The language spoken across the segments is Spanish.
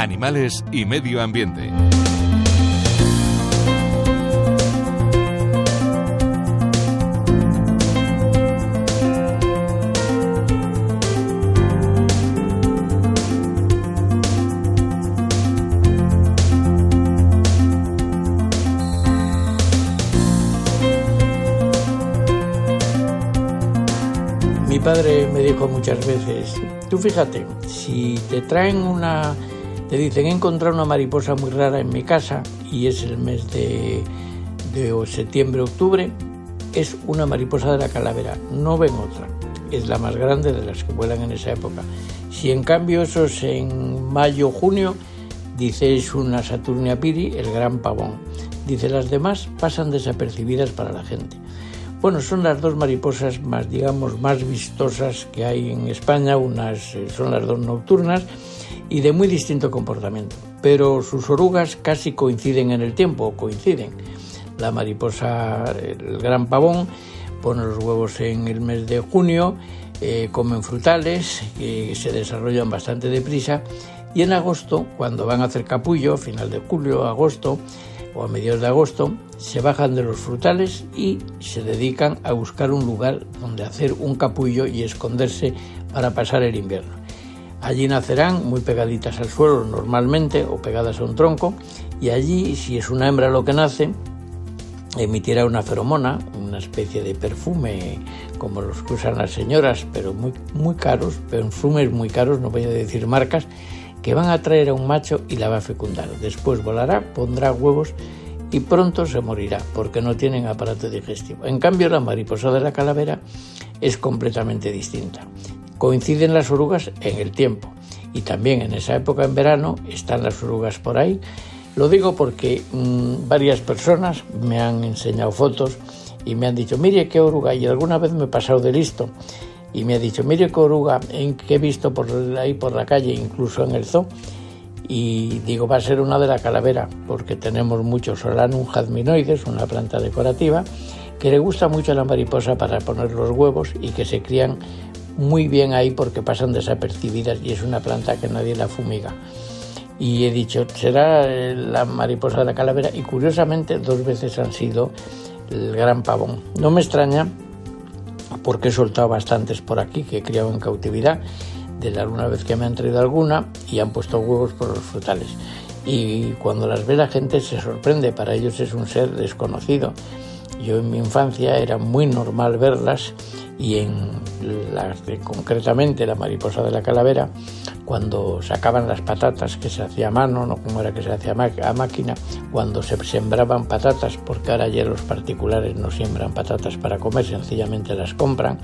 animales y medio ambiente. Mi padre me dijo muchas veces, tú fíjate, si te traen una, te dicen he encontrado una mariposa muy rara en mi casa y es el mes de, de septiembre, octubre, es una mariposa de la calavera, no ven otra, es la más grande de las que vuelan en esa época. Si en cambio eso es en mayo, junio, dice es una Saturnia piri, el gran pavón. Dice las demás pasan desapercibidas para la gente. Bueno, son las dos mariposas más, digamos, más vistosas que hay en España. Unas eh, son las dos nocturnas y de muy distinto comportamiento. Pero sus orugas casi coinciden en el tiempo, coinciden. La mariposa, el gran pavón, pone los huevos en el mes de junio, eh, comen frutales que se desarrollan bastante deprisa y en agosto, cuando van a hacer capullo, final de julio, agosto, o a mediados de agosto, se bajan de los frutales y se dedican a buscar un lugar donde hacer un capullo y esconderse para pasar el invierno. Allí nacerán muy pegaditas al suelo normalmente o pegadas a un tronco y allí, si es una hembra lo que nace, emitirá una feromona, una especie de perfume como los que usan las señoras, pero muy, muy caros, perfumes muy caros, no voy a decir marcas, que van a traer a un macho y la va a fecundar. Después volará, pondrá huevos y pronto se morirá porque no tienen aparato digestivo. En cambio, la mariposa de la calavera es completamente distinta. Coinciden las orugas en el tiempo. Y también en esa época en verano están las orugas por ahí. Lo digo porque mmm, varias personas me han enseñado fotos y me han dicho, mire qué oruga, y alguna vez me he pasado de listo y me ha dicho, mire Coruga, en que he visto por ahí por la calle, incluso en el zoo, y digo, va a ser una de la calavera, porque tenemos muchos solanum jazminoides, una planta decorativa, que le gusta mucho a la mariposa para poner los huevos y que se crían muy bien ahí porque pasan desapercibidas y es una planta que nadie la fumiga. Y he dicho, será la mariposa de la calavera y curiosamente dos veces han sido el gran pavón. No me extraña porque he soltado bastantes por aquí que he criado en cautividad, de la alguna vez que me han traído alguna y han puesto huevos por los frutales. Y cuando las ve la gente se sorprende, para ellos es un ser desconocido. Yo en mi infancia era muy normal verlas y en las de, concretamente la mariposa de la calavera, cuando sacaban las patatas que se hacía a mano, no como era que se hacía a máquina, cuando se sembraban patatas, porque ahora ya los particulares no siembran patatas para comer, sencillamente las compran,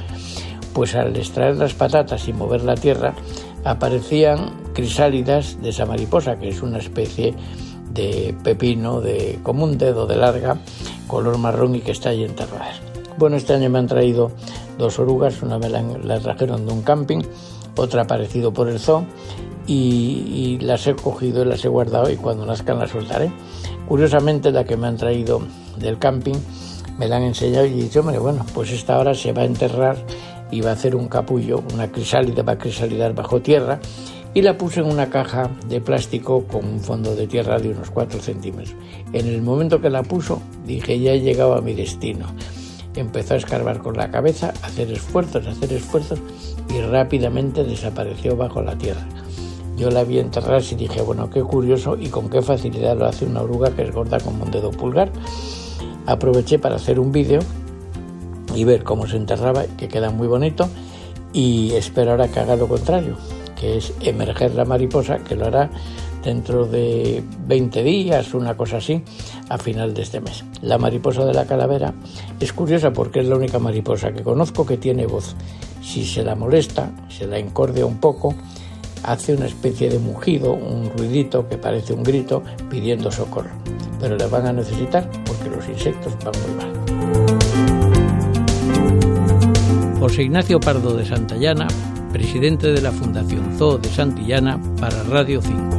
pues al extraer las patatas y mover la tierra aparecían crisálidas de esa mariposa, que es una especie de pepino de como un dedo de larga, color marrón y que está ahí enterrada. Bueno, este año me han traído dos orugas, una me la, la trajeron de un camping, otra aparecido por el zoo y, las he cogido y las he guardado y cuando nazcan las soltaré. Curiosamente la que me han traído del camping me la han enseñado y he dicho, hombre, bueno, pues esta hora se va a enterrar y va a hacer un capullo, una crisálida, va a crisalidar bajo tierra y la puse en una caja de plástico con un fondo de tierra de unos 4 centímetros. En el momento que la puso dije, ya he llegado a mi destino empezó a escarbar con la cabeza, a hacer esfuerzos, a hacer esfuerzos y rápidamente desapareció bajo la tierra. Yo la vi enterrar y dije, bueno, qué curioso y con qué facilidad lo hace una oruga que es gorda como un dedo pulgar. Aproveché para hacer un vídeo y ver cómo se enterraba, que queda muy bonito, y esperar a que haga lo contrario, que es emerger la mariposa, que lo hará dentro de 20 días, una cosa así, a final de este mes. La mariposa de la calavera es curiosa porque es la única mariposa que conozco que tiene voz. Si se la molesta, se la encordea un poco, hace una especie de mugido, un ruidito que parece un grito pidiendo socorro. Pero le van a necesitar porque los insectos van muy mal. José Ignacio Pardo de Santillana, presidente de la Fundación Zoo de Santillana para Radio 5.